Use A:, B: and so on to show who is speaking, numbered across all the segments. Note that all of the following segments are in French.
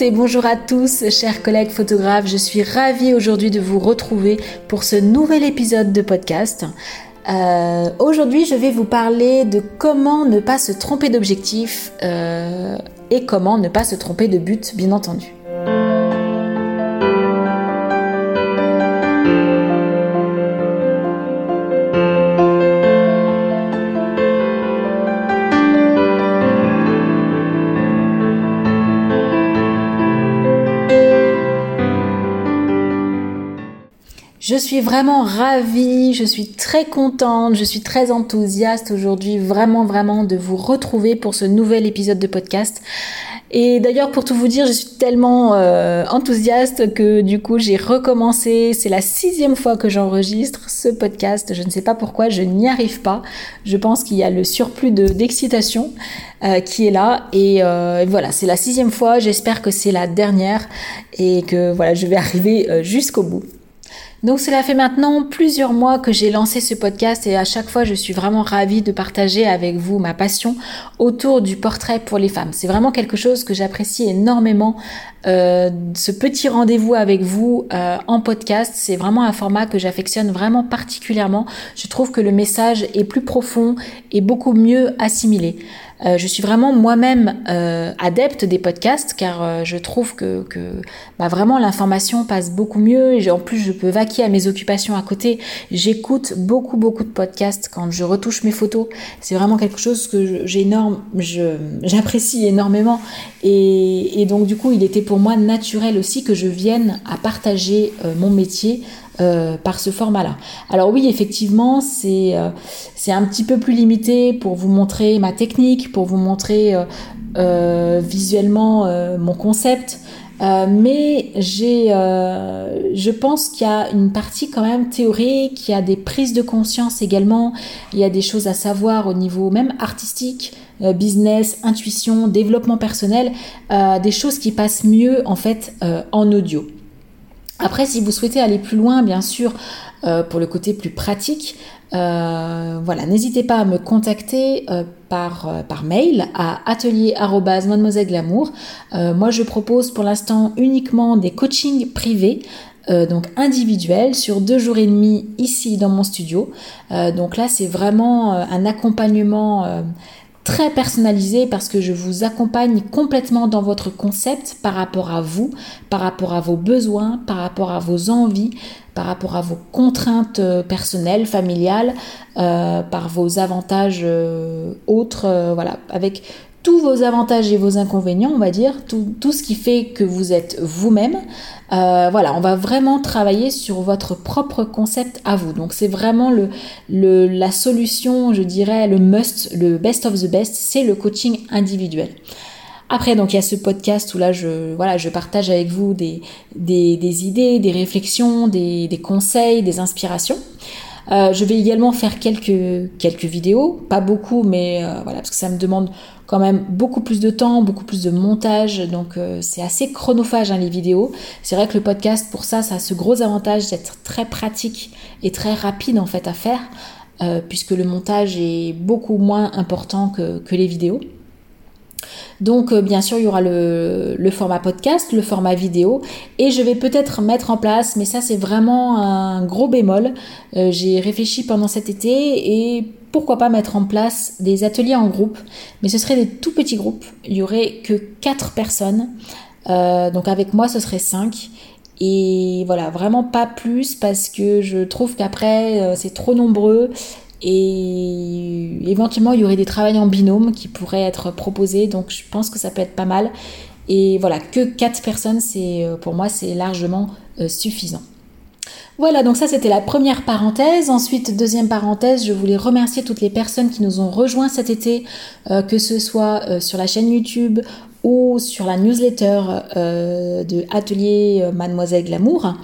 A: Et bonjour à tous, chers collègues photographes. Je suis ravie aujourd'hui de vous retrouver pour ce nouvel épisode de podcast. Euh, aujourd'hui, je vais vous parler de comment ne pas se tromper d'objectif euh, et comment ne pas se tromper de but, bien entendu. Suis vraiment ravie, je suis très contente, je suis très enthousiaste aujourd'hui vraiment vraiment de vous retrouver pour ce nouvel épisode de podcast. Et d'ailleurs pour tout vous dire, je suis tellement euh, enthousiaste que du coup j'ai recommencé. C'est la sixième fois que j'enregistre ce podcast. Je ne sais pas pourquoi, je n'y arrive pas. Je pense qu'il y a le surplus d'excitation euh, qui est là. Et euh, voilà, c'est la sixième fois. J'espère que c'est la dernière et que voilà, je vais arriver jusqu'au bout. Donc cela fait maintenant plusieurs mois que j'ai lancé ce podcast et à chaque fois je suis vraiment ravie de partager avec vous ma passion autour du portrait pour les femmes. C'est vraiment quelque chose que j'apprécie énormément. Euh, ce petit rendez-vous avec vous euh, en podcast, c'est vraiment un format que j'affectionne vraiment particulièrement. Je trouve que le message est plus profond et beaucoup mieux assimilé. Euh, je suis vraiment moi-même euh, adepte des podcasts car euh, je trouve que, bah, vraiment l'information passe beaucoup mieux et en plus je peux vaquer à mes occupations à côté. J'écoute beaucoup beaucoup de podcasts quand je retouche mes photos. C'est vraiment quelque chose que j'apprécie énormément et, donc du coup il était pour moi naturel aussi que je vienne à partager mon métier euh, par ce format-là. Alors oui, effectivement, c'est euh, un petit peu plus limité pour vous montrer ma technique, pour vous montrer euh, visuellement mon concept. mais j'ai, je pense qu'il y a une partie quand même théorique, il y a des prises de conscience également, il y a des choses à savoir au niveau même artistique, business, intuition, développement personnel, des choses qui passent mieux en fait en audio. Après, si vous souhaitez aller plus loin, bien sûr, euh, pour le côté plus pratique, euh, voilà, n'hésitez pas à me contacter euh, par, par mail à atelier glamour. moi, je propose pour l'instant uniquement des coachings privés. donc individuels sur deux jours et demi ici dans mon studio. donc là c'est vraiment un accompagnement très personnalisé parce que je vous accompagne complètement dans votre concept par rapport à vous, par rapport à vos besoins, par rapport à vos envies, par rapport à vos contraintes euh, personnelles, familiales, euh, par vos avantages euh, autres, voilà, avec tous vos avantages et vos inconvénients, on va dire, tout, tout ce qui fait que vous êtes vous-même. Euh, voilà, on va vraiment travailler sur votre propre concept à vous. Donc c'est vraiment le, le, la solution, je dirais, le must, le best of the best, c'est le coaching individuel. Après, donc il y a ce podcast où là, je, voilà, je partage avec vous des, des, des idées, des réflexions, des, des conseils, des inspirations. Euh, je vais également faire quelques, vidéos, pas beaucoup, mais euh, voilà, parce que ça me demande quand même beaucoup plus de temps, beaucoup plus de montage, donc euh, c'est assez chronophage hein, les vidéos. C'est vrai que le podcast, pour ça, ça a ce gros avantage d'être très pratique et très rapide en fait à faire, puisque le montage est beaucoup moins important que les vidéos. Donc euh, bien sûr, il y aura le, format podcast, le format vidéo, et je vais peut-être mettre en place, mais ça c'est vraiment un gros bémol, euh, j'ai réfléchi pendant cet été et pourquoi pas mettre en place des ateliers en groupe, mais ce seraient des tout petits groupes, il y aurait que 4 personnes, euh, donc avec moi ce serait 5. Et voilà, vraiment pas plus parce que je trouve qu'après c'est trop nombreux et éventuellement, il y aurait des travails en binôme qui pourraient être proposés. Donc, je pense que ça peut être pas mal. Et voilà, que 4 personnes, c'est euh, pour moi, c'est largement euh, suffisant. Voilà, donc ça c'était la première parenthèse. Ensuite, deuxième parenthèse, je voulais remercier toutes les personnes qui nous ont rejoints cet été, euh, que ce soit sur la chaîne YouTube ou sur la newsletter de Atelier Mademoiselle Glamour,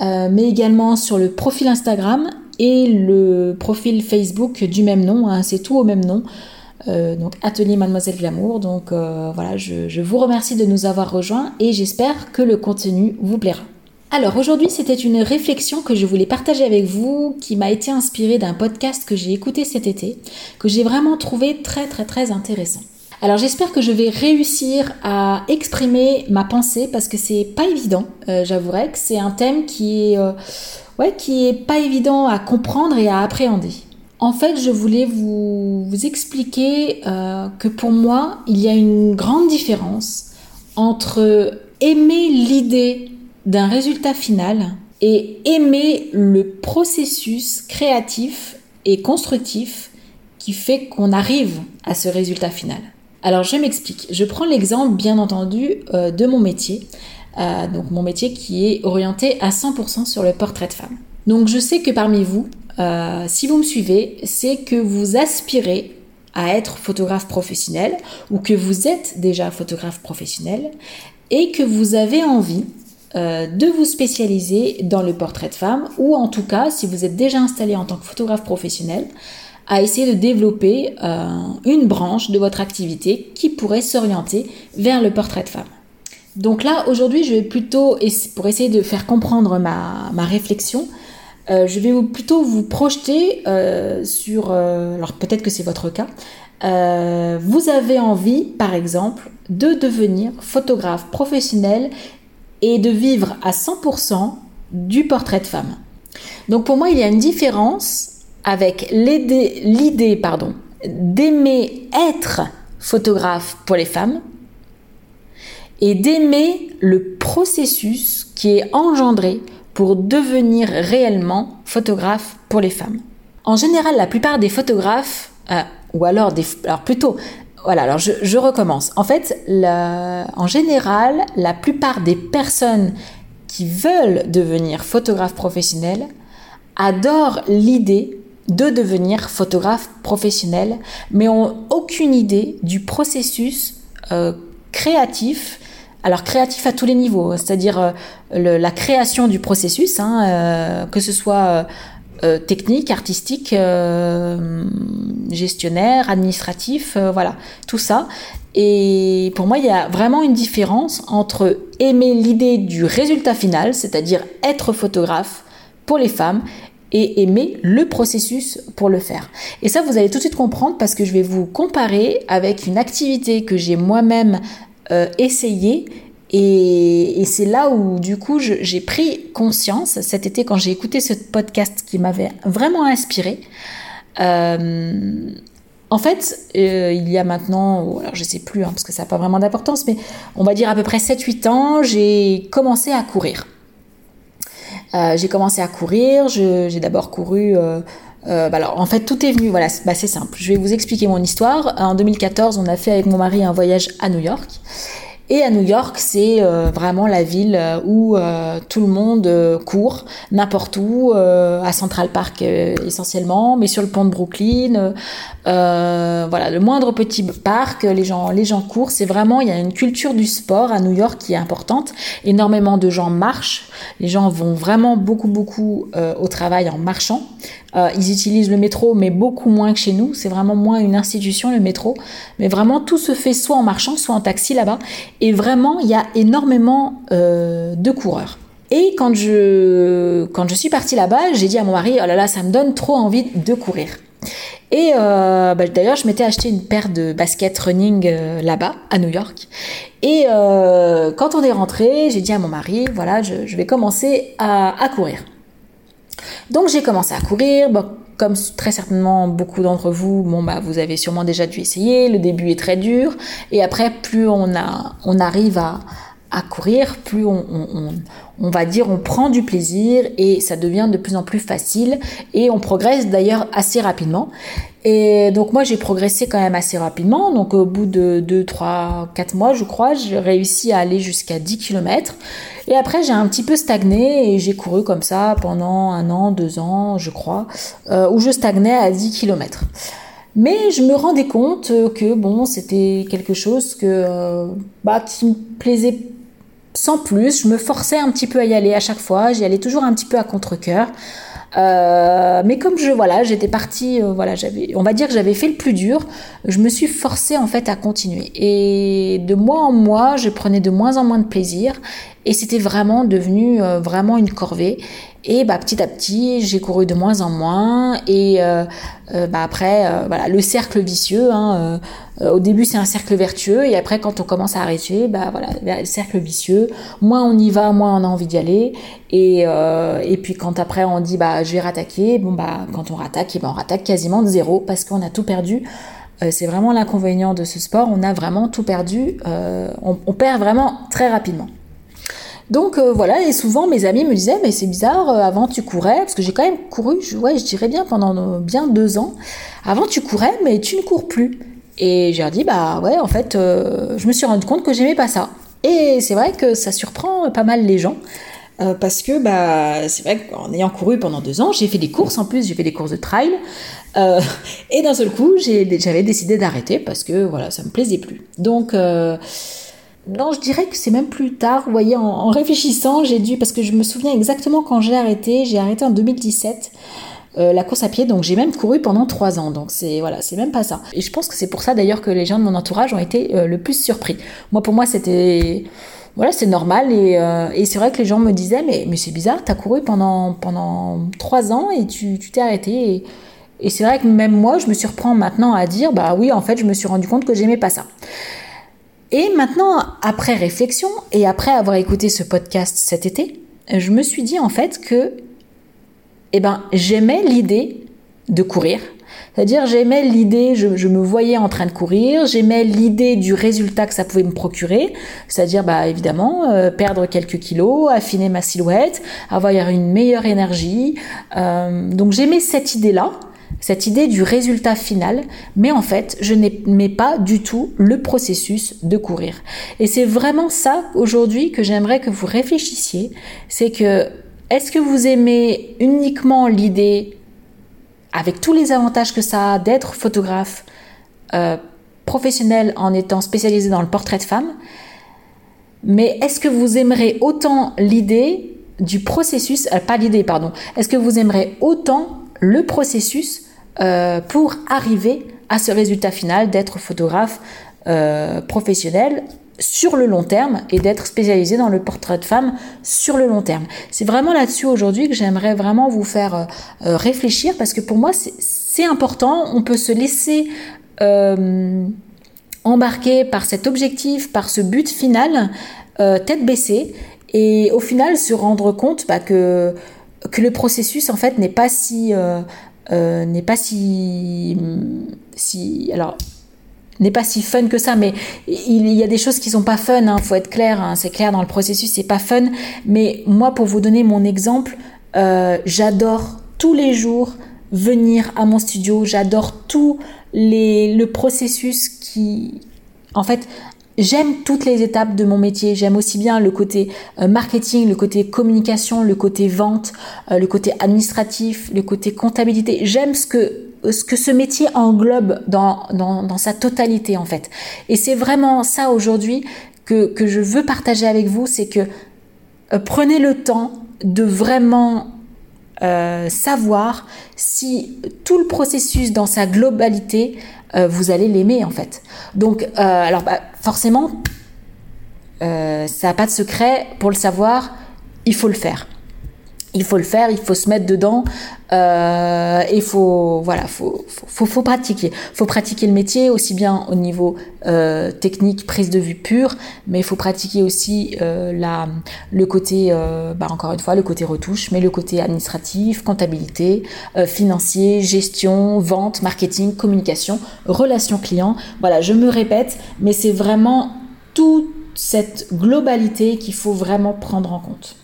A: mais également sur le profil Instagram et le profil Facebook du même nom, hein, c'est tout au même nom. Euh, donc Atelier Mademoiselle Glamour. Donc euh, voilà, je, je, vous remercie de nous avoir rejoints et j'espère que le contenu vous plaira. Alors aujourd'hui c'était une réflexion que je voulais partager avec vous qui m'a été inspirée d'un podcast que j'ai écouté cet été, que j'ai vraiment trouvé très très très intéressant. Alors j'espère que je vais réussir à exprimer ma pensée parce que c'est pas évident. Euh, J'avouerai que c'est un thème qui est, euh, qui est pas évident à comprendre et à appréhender. En fait, je voulais vous, vous expliquer euh, que pour moi, il y a une grande différence entre aimer l'idée d'un résultat final et aimer le processus créatif et constructif qui fait qu'on arrive à ce résultat final. Alors je m'explique. Je prends l'exemple bien entendu euh, de mon métier. Euh, donc mon métier qui est orienté à 100% sur le portrait de femme. Donc je sais que parmi vous, euh, si vous me suivez, c'est que vous aspirez à être photographe professionnel ou que vous êtes déjà photographe professionnel et que vous avez envie de vous spécialiser dans le portrait de femme ou en tout cas si vous êtes déjà installé en tant que photographe professionnel à essayer de développer euh, une branche de votre activité qui pourrait s'orienter vers le portrait de femme. Donc là, aujourd'hui, je vais plutôt, pour essayer de faire comprendre ma, réflexion, euh, je vais plutôt vous projeter euh, sur, alors peut-être que c'est votre cas, vous avez envie, par exemple, de devenir photographe professionnel et de vivre à 100% du portrait de femme. Donc pour moi, il y a une différence avec l'idée d'aimer être photographe pour les femmes et d'aimer le processus qui est engendré pour devenir réellement photographe pour les femmes. En général, la plupart des photographes, euh, ou alors des, alors plutôt, voilà, alors je, recommence. En fait, en général, la plupart des personnes qui veulent devenir photographe professionnel adorent l'idée de devenir photographe professionnel, mais ont aucune idée du processus euh, créatif. Alors créatif à tous les niveaux, c'est-à-dire euh, la création du processus, hein, euh, que ce soit technique, artistique, gestionnaire, administratif, voilà, tout ça. Et pour moi, il y a vraiment une différence entre aimer l'idée du résultat final, c'est-à-dire être photographe pour les femmes, et aimer le processus pour le faire. Et ça, vous allez tout de suite comprendre parce que je vais vous comparer avec une activité que j'ai moi-même euh, essayée et, c'est là où du coup j'ai pris conscience cet été quand j'ai écouté ce podcast qui m'avait vraiment inspiré. Euh, en fait, euh, il y a maintenant, alors je sais plus hein, parce que ça n'a pas vraiment d'importance, mais on va dire à peu près 7-8 ans, j'ai commencé à courir. Euh, j'ai commencé à courir. J'ai d'abord couru. Euh, euh, bah en fait, tout est venu. Voilà, bah, c'est simple. Je vais vous expliquer mon histoire. En 2014, on a fait avec mon mari un voyage à New York. Et à New York, c'est euh, vraiment la ville euh, où euh, tout le monde court, n'importe où, à Central Park essentiellement, mais sur le pont de Brooklyn. voilà, le moindre petit parc, les gens, les gens courent. C'est vraiment, il y a une culture du sport à New York qui est importante. Énormément de gens marchent. Les gens vont vraiment beaucoup, beaucoup au travail en marchant. Ils utilisent le métro, mais beaucoup moins que chez nous. C'est vraiment moins une institution, le métro. Mais vraiment, tout se fait soit en marchant, soit en taxi là-bas. Et vraiment, il y a énormément euh, de coureurs. Et quand je, quand je suis partie là-bas, j'ai dit à mon mari, oh là là, ça me donne trop envie de courir. Et euh, bah, d'ailleurs, je m'étais acheté une paire de baskets running là-bas, à New York. Et quand on est rentré, j'ai dit à mon mari, voilà, je, vais commencer à courir. Donc j'ai commencé à courir. Comme très certainement beaucoup d'entre vous, bon bah vous avez sûrement déjà dû essayer. Le début est très dur et après plus on a, on arrive à, à courir, plus on, va dire on prend du plaisir et ça devient de plus en plus facile et on progresse d'ailleurs assez rapidement. Et donc moi j'ai progressé quand même assez rapidement, donc au bout de 2, 3, 4 mois je crois, j'ai réussi à aller jusqu'à 10 km. Et après j'ai un petit peu stagné et j'ai couru comme ça pendant un an, deux ans je crois, euh, où je stagnais à 10 km. Mais je me rendais compte que bon, c'était quelque chose que euh, bah, qui me plaisait sans plus. Je me forçais un petit peu à y aller à chaque fois. J'y allais toujours un petit peu à contre-coeur. Euh, mais comme je voilà, j'étais partie, euh, voilà, j'avais, on va dire que j'avais fait le plus dur. Je me suis forcée en fait à continuer. Et de mois en mois, je prenais de moins en moins de plaisir. Et c'était vraiment devenu euh, vraiment une corvée. Et bah, petit à petit, j'ai couru de moins en moins. Et euh, euh, bah, après, euh, voilà, le cercle vicieux. Hein, au début, c'est un cercle vertueux. Et après, quand on commence à arrêter, bah, voilà, le cercle vicieux. Moins on y va, moins on a envie d'y aller. Et, et puis quand après, on dit, bah, je vais rattaquer. Bon, bah, quand on rattaque, et ben, on rattaque quasiment de zéro parce qu'on a tout perdu. c'est vraiment l'inconvénient de ce sport. On a vraiment tout perdu. On perd vraiment très rapidement. Donc euh, voilà, et souvent mes amis me disaient, mais c'est bizarre, euh, avant tu courais, parce que j'ai quand même couru, je, ouais, je dirais bien pendant euh, bien deux ans, avant tu courais, mais tu ne cours plus. Et j'ai dit, bah ouais, en fait, je me suis rendu compte que j'aimais pas ça. Et c'est vrai que ça surprend pas mal les gens. parce que bah c'est vrai qu'en ayant couru pendant deux ans, j'ai fait des courses en plus, j'ai fait des courses de trail, et d'un seul coup, j'avais décidé d'arrêter parce que voilà, ça me plaisait plus. Donc non, je dirais que c'est même plus tard. Vous voyez, en, réfléchissant, j'ai dû, parce que je me souviens exactement quand j'ai arrêté. J'ai arrêté en 2017. Euh, la course à pied, donc j'ai même couru pendant trois ans, donc c'est voilà, c'est même pas ça. Et je pense que c'est pour ça d'ailleurs que les gens de mon entourage ont été euh, le plus surpris. Moi, pour moi, c'était voilà, c'est normal et, euh, et c'est vrai que les gens me disaient mais mais c'est bizarre, t'as couru pendant pendant trois ans et tu t'es arrêté et, et c'est vrai que même moi, je me surprends maintenant à dire bah oui, en fait, je me suis rendu compte que j'aimais pas ça. Et maintenant, après réflexion et après avoir écouté ce podcast cet été, je me suis dit en fait que eh ben, j'aimais l'idée de courir. C'est-à-dire j'aimais l'idée, je, me voyais en train de courir, j'aimais l'idée du résultat que ça pouvait me procurer, c'est-à-dire bah, évidemment euh, perdre quelques kilos, affiner ma silhouette, avoir une meilleure énergie. Euh, donc j'aimais cette idée-là cette idée du résultat final, mais en fait, je n'aimais pas du tout le processus de courir. Et c'est vraiment ça aujourd'hui que j'aimerais que vous réfléchissiez, c'est que est-ce que vous aimez uniquement l'idée, avec tous les avantages que ça a, d'être photographe euh, professionnel en étant spécialisé dans le portrait de femme, mais est-ce que vous aimerez autant l'idée du processus, euh, pas l'idée, pardon, est-ce que vous aimerez autant le processus euh, pour arriver à ce résultat final d'être photographe euh, professionnel sur le long terme et d'être spécialisé dans le portrait de femme sur le long terme. C'est vraiment là-dessus aujourd'hui que j'aimerais vraiment vous faire euh, réfléchir parce que pour moi c'est important, on peut se laisser embarquer par cet objectif, par ce but final, tête baissée et au final se rendre compte bah, que que le processus en fait n'est pas si euh, n'est pas si, si alors n'est pas si fun que ça, mais il y a des choses qui sont pas fun, hein, faut être clair, hein, c'est clair dans le processus, c'est pas fun. Mais moi, pour vous donner mon exemple, euh, j'adore tous les jours venir à mon studio, j'adore tout les, le processus qui, en fait, J'aime toutes les étapes de mon métier. J'aime aussi bien le côté euh, marketing, le côté communication, le côté vente, euh, le côté administratif, le côté comptabilité. J'aime ce que ce métier englobe dans, sa totalité en fait. Et c'est vraiment ça aujourd'hui que, que je veux partager avec vous, c'est que euh, prenez le temps de vraiment euh, savoir si tout le processus dans sa globalité, euh, vous allez l'aimer en fait. Donc, euh, alors bah, forcément, ça n'a pas de secret. Pour le savoir, il faut le faire il faut le faire, il faut se mettre dedans, euh, il faut voilà, faut, faut, faut, pratiquer, faut pratiquer le métier aussi bien au niveau euh, technique, prise de vue pure, mais il faut pratiquer aussi euh, la, le côté, euh, bah encore une fois, le côté retouche, mais le côté administratif, comptabilité, financier, gestion, vente, marketing, communication, relation client. Voilà, je me répète, mais c'est vraiment toute cette globalité qu'il faut vraiment prendre en compte.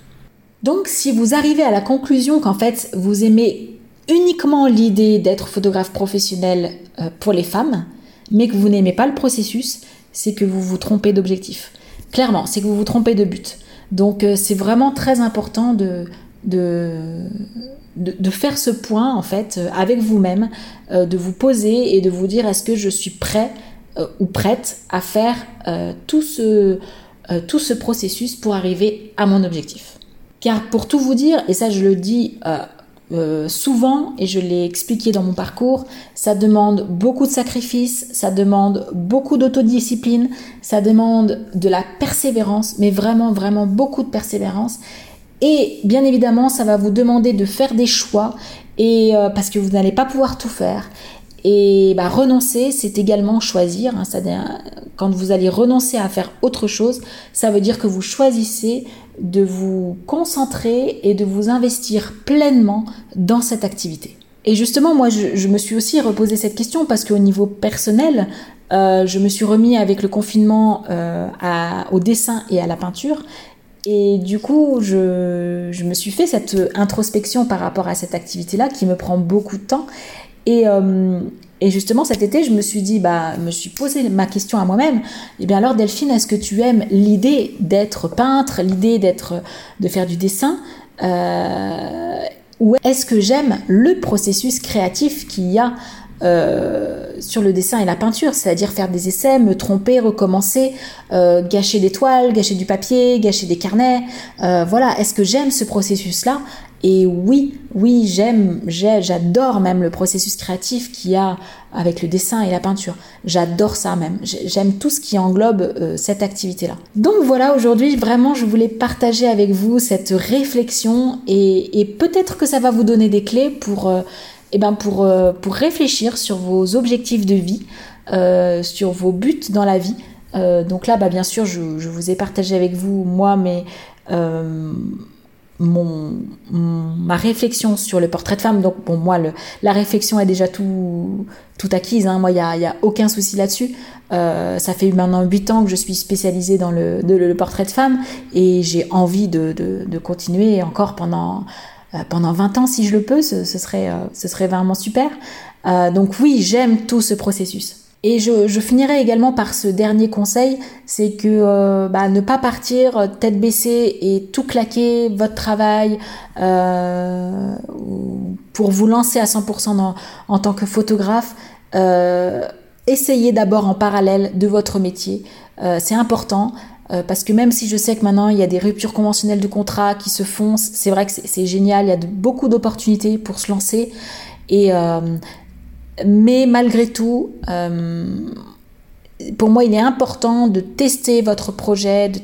A: Donc si vous arrivez à la conclusion qu'en fait vous aimez uniquement l'idée d'être photographe professionnel euh, pour les femmes, mais que vous n'aimez pas le processus, c'est que vous vous trompez d'objectif. Clairement, c'est que vous vous trompez de but. Donc euh, c'est vraiment très important de, de, de, faire ce point en fait euh, avec vous-même, de vous poser et de vous dire est-ce que je suis prêt ou prête à faire tout, ce, tout ce processus pour arriver à mon objectif. Car pour tout vous dire, et ça je le dis euh, euh, souvent, et je l'ai expliqué dans mon parcours, ça demande beaucoup de sacrifices, ça demande beaucoup d'autodiscipline, ça demande de la persévérance, mais vraiment, vraiment beaucoup de persévérance. Et bien évidemment, ça va vous demander de faire des choix et euh, parce que vous n'allez pas pouvoir tout faire. Et bah, renoncer, c'est également choisir. Hein, quand vous allez renoncer à faire autre chose, ça veut dire que vous choisissez de vous concentrer et de vous investir pleinement dans cette activité. Et justement, moi, je, me suis aussi reposé cette question parce qu'au niveau personnel, euh, je me suis remis avec le confinement euh, au dessin et à la peinture. Et du coup, je, me suis fait cette introspection par rapport à cette activité-là qui me prend beaucoup de temps. Et, euh, et, justement, cet été, je me suis dit, bah, me suis posé ma question à moi-même. Eh bien, alors, Delphine, est-ce que tu aimes l'idée d'être peintre, l'idée d'être, de faire du dessin euh, Ou est-ce que j'aime le processus créatif qu'il y a euh, sur le dessin et la peinture, c'est-à-dire faire des essais, me tromper, recommencer, gâcher des toiles, gâcher du papier, gâcher des carnets. Voilà, est-ce que j'aime ce processus-là? Et oui, oui, j'aime, j'adore même le processus créatif qu'il y a avec le dessin et la peinture. J'adore ça même. J'aime tout ce qui englobe cette activité-là. Donc voilà, aujourd'hui, vraiment, je voulais partager avec vous cette réflexion et, peut-être que ça va vous donner des clés pour eh ben euh, réfléchir sur vos objectifs de vie, euh, sur vos buts dans la vie. Euh, donc là, bah, bien sûr, je, vous ai partagé avec vous, moi, mais mon, ma réflexion sur le portrait de femme. Donc, bon, moi, le, la réflexion est déjà tout, tout acquise. Hein. Moi, il n'y a, y a, aucun souci là-dessus. ça fait maintenant 8 ans que je suis spécialisée dans le, portrait de femme et j'ai envie de, continuer encore pendant euh, pendant 20 ans si je le peux, ce, serait, euh, serait vraiment super. Euh, donc oui, j'aime tout ce processus. Et je, finirai également par ce dernier conseil, c'est que bah, ne pas partir tête baissée et tout claquer votre travail pour vous lancer à 100% en tant que photographe. essayez d'abord en parallèle de votre métier. c'est important. Euh, parce que même si je sais que maintenant il y a des ruptures conventionnelles de contrat qui se font, c'est vrai que c'est génial, il y a beaucoup d'opportunités pour se lancer. Et, euh, mais malgré tout, euh, pour moi, il est important de tester votre projet, de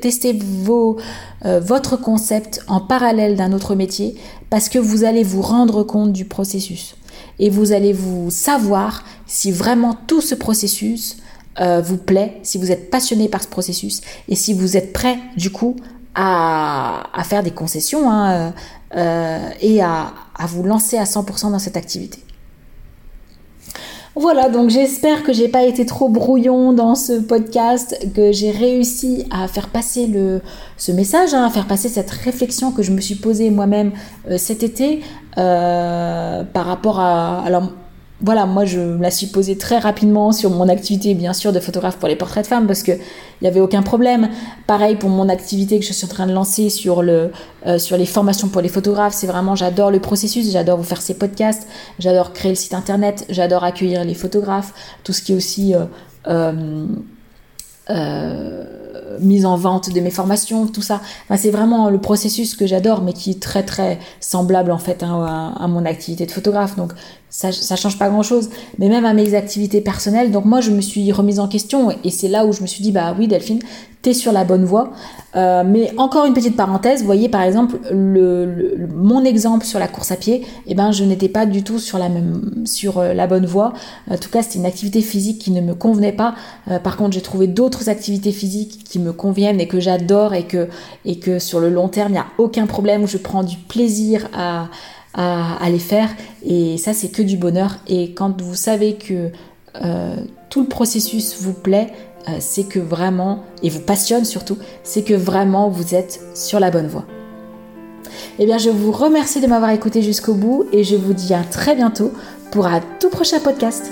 A: tester vos, votre concept en parallèle d'un autre métier, parce que vous allez vous rendre compte du processus. Et vous allez vous savoir si vraiment tout ce processus euh, vous plaît, si vous êtes passionné par ce processus et si vous êtes prêt du coup à, faire des concessions hein, euh, euh, et à, vous lancer à 100% dans cette activité. Voilà, donc j'espère que j'ai pas été trop brouillon dans ce podcast, que j'ai réussi à faire passer ce message, hein, à faire passer cette réflexion que je me suis posée moi-même cet été par rapport à... voilà, moi je me la suis posée très rapidement sur mon activité, bien sûr, de photographe pour les portraits de femmes, parce qu'il n'y avait aucun problème. Pareil pour mon activité que je suis en train de lancer sur, le, euh, sur les formations pour les photographes, c'est vraiment, j'adore le processus, j'adore vous faire ces podcasts, j'adore créer le site internet, j'adore accueillir les photographes, tout ce qui est aussi... Euh, euh, mise en vente de mes formations, tout ça. c'est vraiment le processus que j'adore, mais qui est très très semblable en fait hein, à, mon activité de photographe. Donc ça, change pas grand chose. Mais même à mes activités personnelles, donc moi je me suis remise en question et c'est là où je me suis dit bah oui Delphine, t'es sur la bonne voie. Euh, mais encore une petite parenthèse, vous voyez par exemple le, mon exemple sur la course à pied, eh ben je n'étais pas du tout sur la même sur euh, la bonne voie. En tout cas, c'était une activité physique qui ne me convenait pas. Euh, par contre, j'ai trouvé d'autres activités physiques qui me conviennent et que j'adore et que et que sur le long terme, il n'y a aucun problème où je prends du plaisir à, à, les faire. Et ça, c'est que du bonheur. Et quand vous savez que tout le processus vous plaît, euh, c'est que vraiment, et vous passionne surtout, c'est que vraiment vous êtes sur la bonne voie. Eh bien, je vous remercie de m'avoir écouté jusqu'au bout et je vous dis à très bientôt pour un tout prochain podcast.